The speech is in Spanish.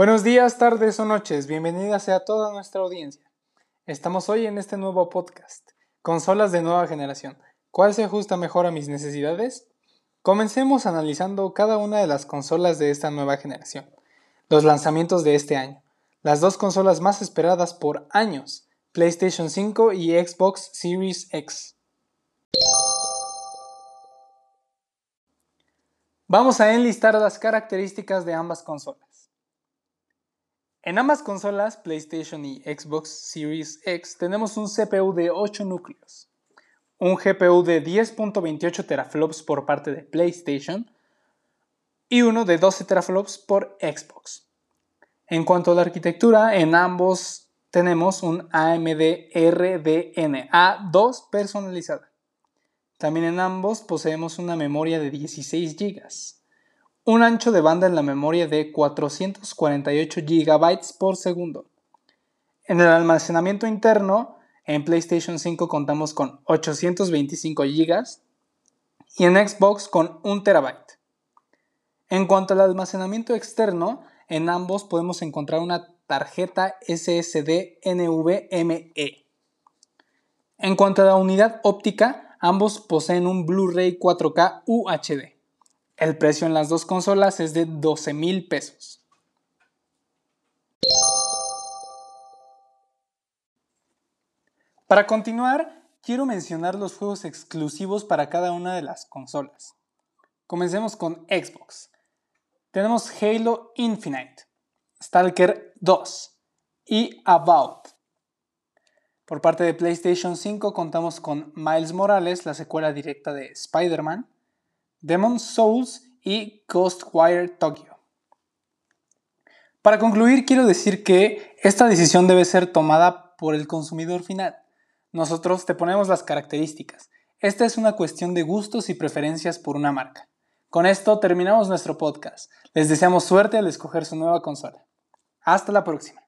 Buenos días, tardes o noches, bienvenida sea toda nuestra audiencia. Estamos hoy en este nuevo podcast, Consolas de nueva generación. ¿Cuál se ajusta mejor a mis necesidades? Comencemos analizando cada una de las consolas de esta nueva generación, los lanzamientos de este año, las dos consolas más esperadas por años, PlayStation 5 y Xbox Series X. Vamos a enlistar las características de ambas consolas. En ambas consolas, PlayStation y Xbox Series X, tenemos un CPU de 8 núcleos, un GPU de 10.28 teraflops por parte de PlayStation y uno de 12 teraflops por Xbox. En cuanto a la arquitectura, en ambos tenemos un AMD RDNA 2 personalizada. También en ambos poseemos una memoria de 16 GB un ancho de banda en la memoria de 448 GB por segundo. En el almacenamiento interno, en PlayStation 5 contamos con 825 GB y en Xbox con 1 TB. En cuanto al almacenamiento externo, en ambos podemos encontrar una tarjeta SSD NVMe. En cuanto a la unidad óptica, ambos poseen un Blu-ray 4K UHD. El precio en las dos consolas es de 12 mil pesos. Para continuar, quiero mencionar los juegos exclusivos para cada una de las consolas. Comencemos con Xbox. Tenemos Halo Infinite, Stalker 2 y About. Por parte de PlayStation 5 contamos con Miles Morales, la secuela directa de Spider-Man, Demon Souls y Ghostwire Tokyo. Para concluir, quiero decir que esta decisión debe ser tomada por el consumidor final. Nosotros te ponemos las características. Esta es una cuestión de gustos y preferencias por una marca. Con esto terminamos nuestro podcast. Les deseamos suerte al escoger su nueva consola. Hasta la próxima.